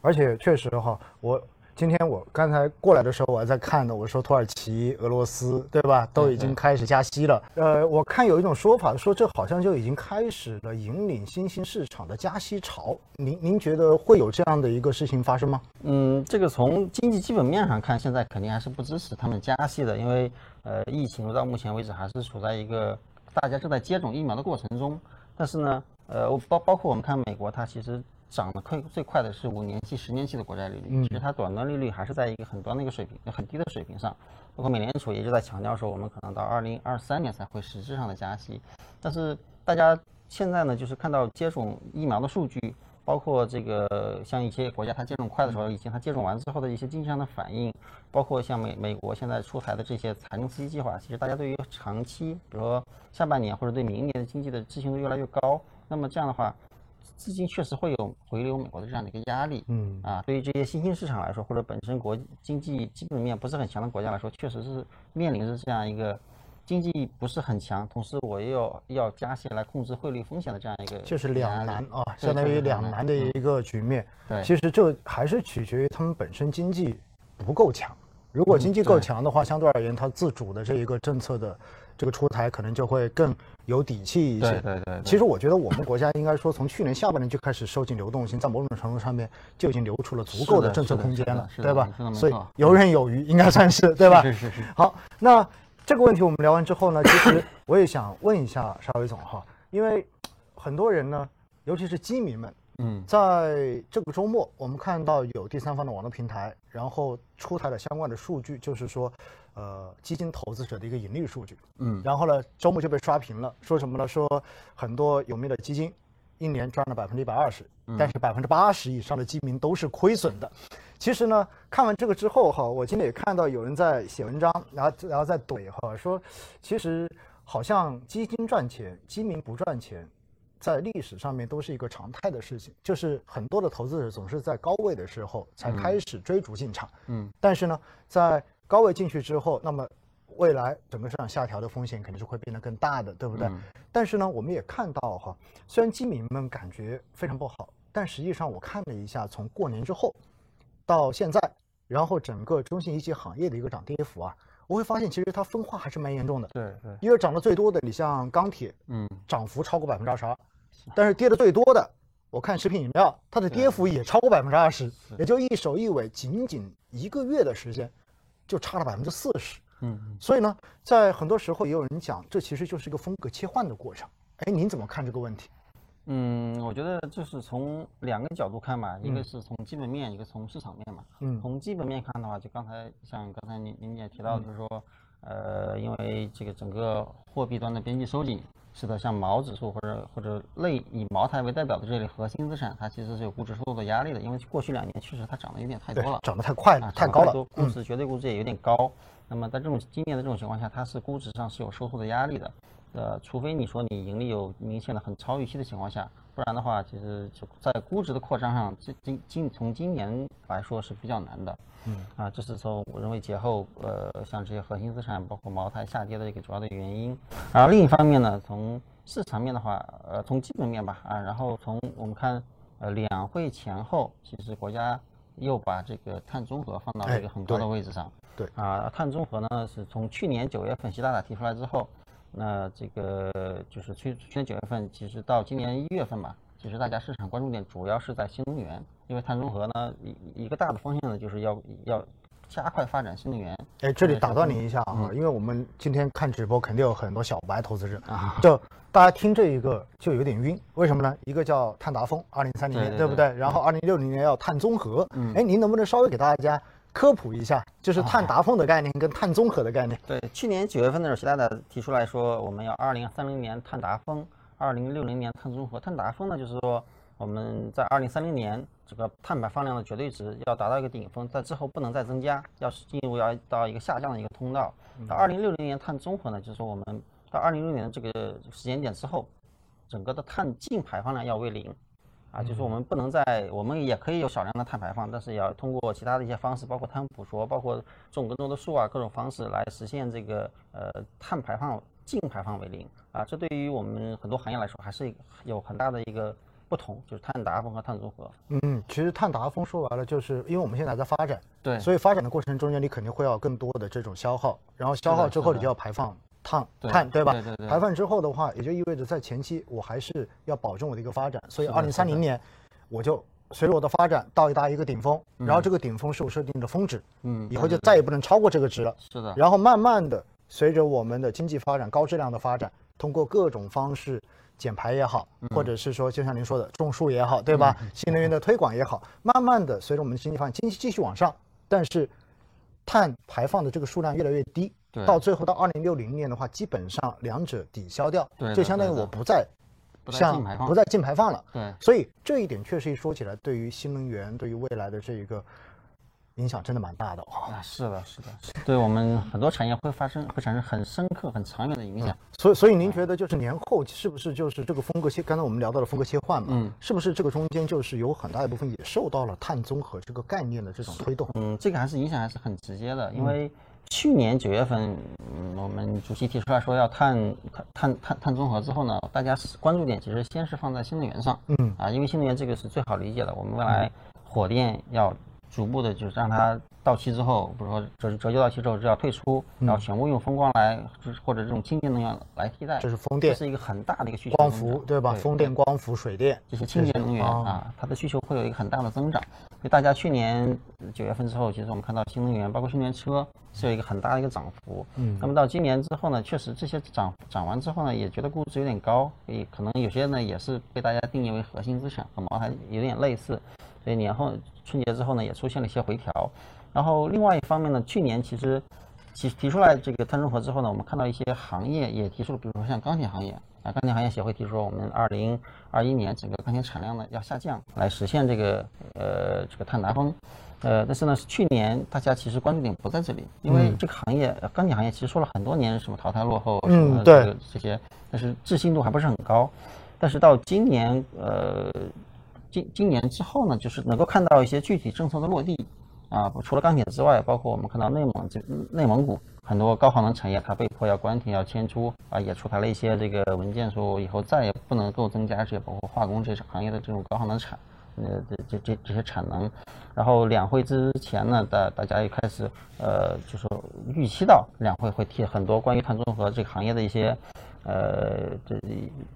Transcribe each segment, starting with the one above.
而且确实哈，我今天我刚才过来的时候，我还在看呢。我说土耳其、俄罗斯，对吧，都已经开始加息了。呃，我看有一种说法说，这好像就已经开始了引领新兴市场的加息潮。您您觉得会有这样的一个事情发生吗？嗯，这个从经济基本面上看，现在肯定还是不支持他们加息的，因为呃，疫情到目前为止还是处在一个大家正在接种疫苗的过程中。但是呢，呃，包包括我们看美国，它其实。涨得快最快的是五年期、十年期的国债利率，其实它短端利率还是在一个很端的一个水平、很低的水平上。包括美联储也就在强调说，我们可能到二零二三年才会实质上的加息。但是大家现在呢，就是看到接种疫苗的数据，包括这个像一些国家它接种快的时候，以及它接种完之后的一些经济上的反应，包括像美美国现在出台的这些财政刺激计划，其实大家对于长期，比如说下半年或者对明年的经济的置信度越来越高。那么这样的话。资金确实会有回流美国的这样的一个压力，嗯啊，对于这些新兴市场来说，或者本身国经济基本面不是很强的国家来说，确实是面临着这样一个经济不是很强，同时我又要要加息来控制汇率风险的这样一个，就是两难啊，相当于两难的一个局面。对，其实这还是取决于他们本身经济不够强，如果经济够强的话，相对而言，它自主的这一个政策的。这个出台可能就会更有底气一些。对对对。其实我觉得我们国家应该说，从去年下半年就开始收紧流动性，在某种程度上面就已经留出了足够的政策空间了，对吧？所以游刃有余，应该算是对吧？是是是。好，那这个问题我们聊完之后呢，其实我也想问一下沙伟总哈，因为很多人呢，尤其是基民们。嗯，在这个周末，我们看到有第三方的网络平台，然后出台了相关的数据，就是说，呃，基金投资者的一个盈利数据。嗯，然后呢，周末就被刷屏了，说什么呢？说很多有名的基金一年赚了百分之一百二十，但是百分之八十以上的基民都是亏损的。其实呢，看完这个之后哈，我今天也看到有人在写文章，然后然后在怼哈，说其实好像基金赚钱，基民不赚钱。在历史上面都是一个常态的事情，就是很多的投资者总是在高位的时候才开始追逐进场，嗯，但是呢，在高位进去之后，那么未来整个市场下调的风险肯定是会变得更大的，对不对？但是呢，我们也看到哈，虽然基民们感觉非常不好，但实际上我看了一下，从过年之后到现在，然后整个中信一级行业的一个涨跌幅啊。我会发现，其实它分化还是蛮严重的。对对，因为涨得最多的，你像钢铁，嗯，涨幅超过百分之二十二，但是跌的最多的，我看食品饮料，它的跌幅也超过百分之二十，也就一首一尾，仅仅一个月的时间，就差了百分之四十。嗯，所以呢，在很多时候也有人讲，这其实就是一个风格切换的过程。哎，您怎么看这个问题？嗯，我觉得就是从两个角度看嘛，一个是从基本面，一个从市场面嘛。嗯，从基本面看的话，就刚才像刚才您您也提到，就是说，呃，因为这个整个货币端的边际收紧，使得像毛指数或者或者类以茅台为代表的这类核心资产，它其实是有估值受到压力的，因为过去两年确实它涨得有点太多了，涨得太快了，太高了，估值绝对估值也有点高。那么在这种今年的这种情况下，它是估值上是有收缩的压力的。呃，除非你说你盈利有明显的很超预期的情况下，不然的话，其实就在估值的扩张上，今今今从今年来说是比较难的。嗯，啊，这是从我认为节后呃，像这些核心资产，包括茅台下跌的一个主要的原因。而另一方面呢，从市场面的话，呃，从基本面吧，啊，然后从我们看，呃，两会前后，其实国家又把这个碳中和放到了一个很高的位置上。对。啊，碳中和呢，是从去年九月份习大大提出来之后。那这个就是去去年九月份，其实到今年一月份吧，其实大家市场关注点主要是在新能源，因为碳中和呢一一个大的方向呢就是要要加快发展新能源。哎，这里打断您一下啊，因为我们今天看直播肯定有很多小白投资者啊，就大家听这一个就有点晕，为什么呢？一个叫碳达峰，二零三零年，对不对？然后二零六零年要碳中和，哎，您能不能稍微给大家？科普一下，就是碳达峰的概念跟碳综合的概念。对，去年九月份的时候，习大大提出来说，我们要二零三零年碳达峰，二零六零年碳综合。碳达峰呢，就是说我们在二零三零年这个碳排放量的绝对值要达到一个顶峰，在之后不能再增加，要进入要到一个下降的一个通道。到二零六零年碳综合呢，就是说我们到二零六零年这个时间点之后，整个的碳净排放量要为零。啊，就是我们不能在，我们也可以有少量的碳排放，但是也要通过其他的一些方式，包括碳捕捉，包括种更多的树啊，各种方式来实现这个呃碳排放净排放为零啊。这对于我们很多行业来说，还是有很大的一个不同，就是碳达峰和碳中和。嗯，其实碳达峰说白了，就是因为我们现在在发展，对，所以发展的过程中间，你肯定会要更多的这种消耗，然后消耗之后，你就要排放碳碳，对吧？对对对。排放之后的话，也就意味着在前期我还是要保证我的一个发展，所以二零三零年我就随着我的发展到达一个顶峰，然后这个顶峰是我设定的峰值，嗯，以后就再也不能超过这个值了。是的。然后慢慢的随着我们的经济发展、高质量的发展，通过各种方式。减排也好，或者是说，就像您说的种树也好，对吧？新能源的推广也好，慢慢的随着我们的经济发展，经济继续往上，但是碳排放的这个数量越来越低，到最后到二零六零年的话，基本上两者抵消掉，就相当于我不再像不再净排放了。对，所以这一点确实一说起来，对于新能源，对于未来的这一个。影响真的蛮大的啊！是的，是的，对我们很多产业会发生，会产生很深刻、很长远的影响。所以，所以您觉得就是年后是不是就是这个风格切？刚才我们聊到了风格切换嘛，嗯，是不是这个中间就是有很大一部分也受到了碳综合这个概念的这种推动？嗯，这个还是影响还是很直接的，因为去年九月份，嗯，我们主席提出来说要碳碳碳碳碳综合之后呢，大家关注点其实先是放在新能源上，嗯啊，因为新能源这个是最好理解的，我们未来火电要。逐步的，就是让它到期之后，比如说折折旧到期之后就要退出，然后全部用风光来，或者这种清洁能源来替代。这是风电，这是一个很大的一个需求。光伏对吧？风电、光伏、水电这些清洁能源啊，它的需求会有一个很大的增长。所以大家去年九月份之后，其实我们看到新能源，包括新能源车是有一个很大的一个涨幅。嗯。那么到今年之后呢，确实这些涨涨完之后呢，也觉得估值有点高，所以可能有些呢也是被大家定义为核心资产，和茅台有点类似。所以年后春节之后呢，也出现了一些回调。然后另外一方面呢，去年其实提提出来这个碳中和之后呢，我们看到一些行业也提出了，比如说像钢铁行业啊，钢铁行业协会提出说，我们二零二一年整个钢铁产量呢要下降，来实现这个呃这个碳达峰。呃，但是呢，去年大家其实关注点不在这里，因为这个行业钢铁行业其实说了很多年什么淘汰落后什么这个这些，但是置信度还不是很高。但是到今年呃。今今年之后呢，就是能够看到一些具体政策的落地，啊，除了钢铁之外，包括我们看到内蒙这内蒙古很多高耗能产业，它被迫要关停要迁出，啊，也出台了一些这个文件，说以后再也不能够增加这些包括化工这些行业的这种高耗能产，呃，这这这这些产能。然后两会之前呢，大大家也开始呃，就是预期到两会会提很多关于碳中和这个行业的一些。呃，这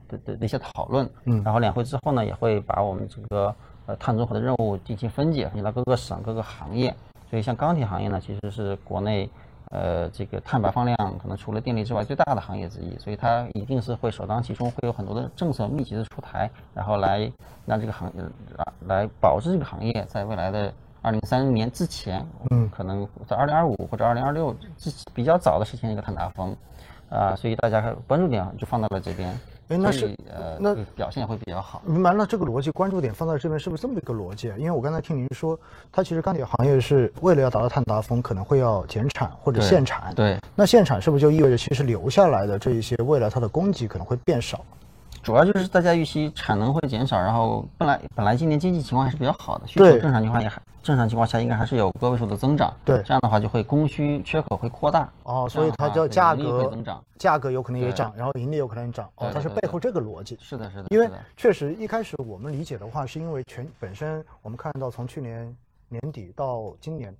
的的的一些讨论，嗯，然后两会之后呢，也会把我们这个呃碳中和的任务进行分解，分解到各个省、各个行业。所以像钢铁行业呢，其实是国内呃这个碳排放量可能除了电力之外最大的行业之一，所以它一定是会首当其冲，会有很多的政策密集的出台，然后来让这个行业来来保证这个行业在未来的二零三零年之前，嗯，可能在二零二五或者二零二六之比较早的实现一个碳达峰。啊，所以大家关注点就放到了这边，哎，那是呃，那表现会比较好。明白了，这个逻辑关注点放在这边是不是这么一个逻辑？因为我刚才听您说，它其实钢铁行业是为了要达到碳达峰，可能会要减产或者限产。对，那限产是不是就意味着其实留下来的这一些未来它的供给可能会变少？主要就是大家预期产能会减少，然后本来本来今年经济情况还是比较好的，需求正常情况也还正常情况下应该还是有个位数的增长。对，这样的话就会供需缺口会扩大。哦，所以它叫价格增长，价格有可能也涨，然后盈利有可能涨。哦，它是背后这个逻辑。是的，是的。因为确实一开始我们理解的话，是因为全本身我们看到从去年年底到今年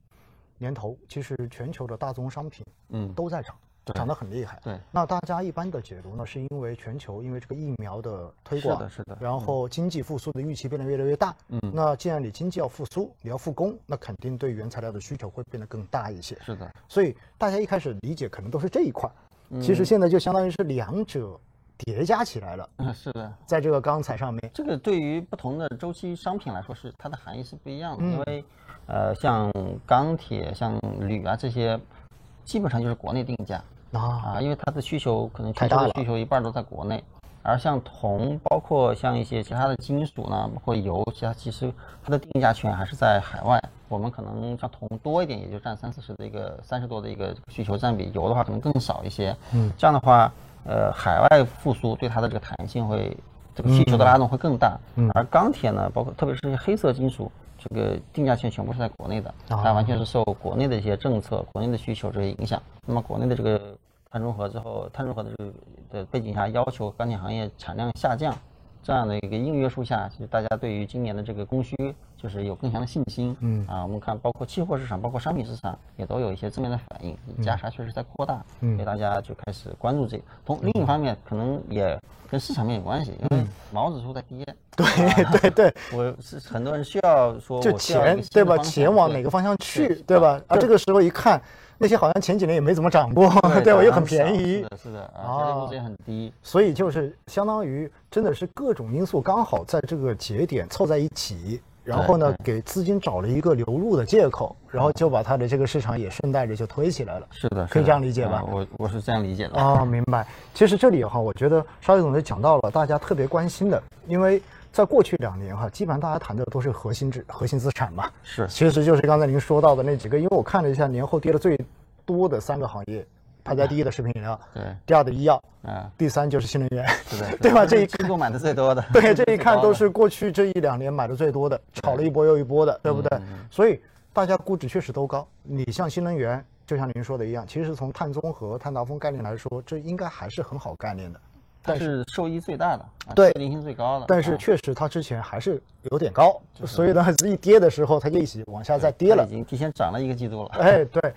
年头，其实全球的大宗商品嗯都在涨。涨得很厉害。对，那大家一般的解读呢，是因为全球因为这个疫苗的推广，是的，是的，然后经济复苏的预期变得越来越大。嗯，那既然你经济要复苏，你要复工，那肯定对原材料的需求会变得更大一些。是的，所以大家一开始理解可能都是这一块，其实现在就相当于是两者叠加起来了。嗯，是的，在这个钢材上面，这个对于不同的周期商品来说是它的含义是不一样的，因为呃，像钢铁、像铝啊这些，基本上就是国内定价。啊，因为它的需求可能全球的需求一半都在国内，而像铜，包括像一些其他的金属呢，包括油，其他其实它的定价权还是在海外。我们可能像铜多一点，也就占三四十的一个三十多的一个需求占比，油的话可能更少一些。嗯，这样的话，呃，海外复苏对它的这个弹性会，这个需求的拉动会更大。嗯，而钢铁呢，包括特别是些黑色金属。这个定价权全部是在国内的，它完全是受国内的一些政策、国内的需求这些影响。那么国内的这个碳中和之后，碳中和的这个的背景下，要求钢铁行业产量下降，这样的一个硬约束下，其实大家对于今年的这个供需就是有更强的信心。嗯啊，我们看包括期货市场，包括商品市场也都有一些正面的反应，价差确实在扩大，所以大家就开始关注这。从另一方面，可能也跟市场面有关系，因为毛指数在跌。对对对，我是很多人需要说，就钱对吧？钱往哪个方向去，对吧？啊，这个时候一看。那些好像前几年也没怎么涨过，对吧？又很便宜，是的，是的啊，也很低，所以就是相当于真的是各种因素刚好在这个节点凑在一起，然后呢，给资金找了一个流入的借口，然后就把它的这个市场也顺带着就推起来了。是的，可以这样理解吧？我我是这样理解的。啊，明白。其实这里哈，我觉得邵毅总就讲到了大家特别关心的，因为。在过去两年哈，基本上大家谈的都是核心资核心资产嘛，是，其实就是刚才您说到的那几个，因为我看了一下年后跌的最多的三个行业，排在第一的食品饮料，对，第二的医药，嗯，第三就是新能源，是的，对吧？这一 看买的最多的，对，这一看都是过去这一两年买的最多的，炒了一波又一波的，对不对？所以大家估值确实都高。你像新能源，就像您说的一样，其实从碳中和、碳达峰概念来说，这应该还是很好概念的。但是受益最大的，对，确定性最高的。但是确实它之前还是有点高，所以呢，一跌的时候它就一起往下再跌了，已经提前涨了一个季度了。哎，对，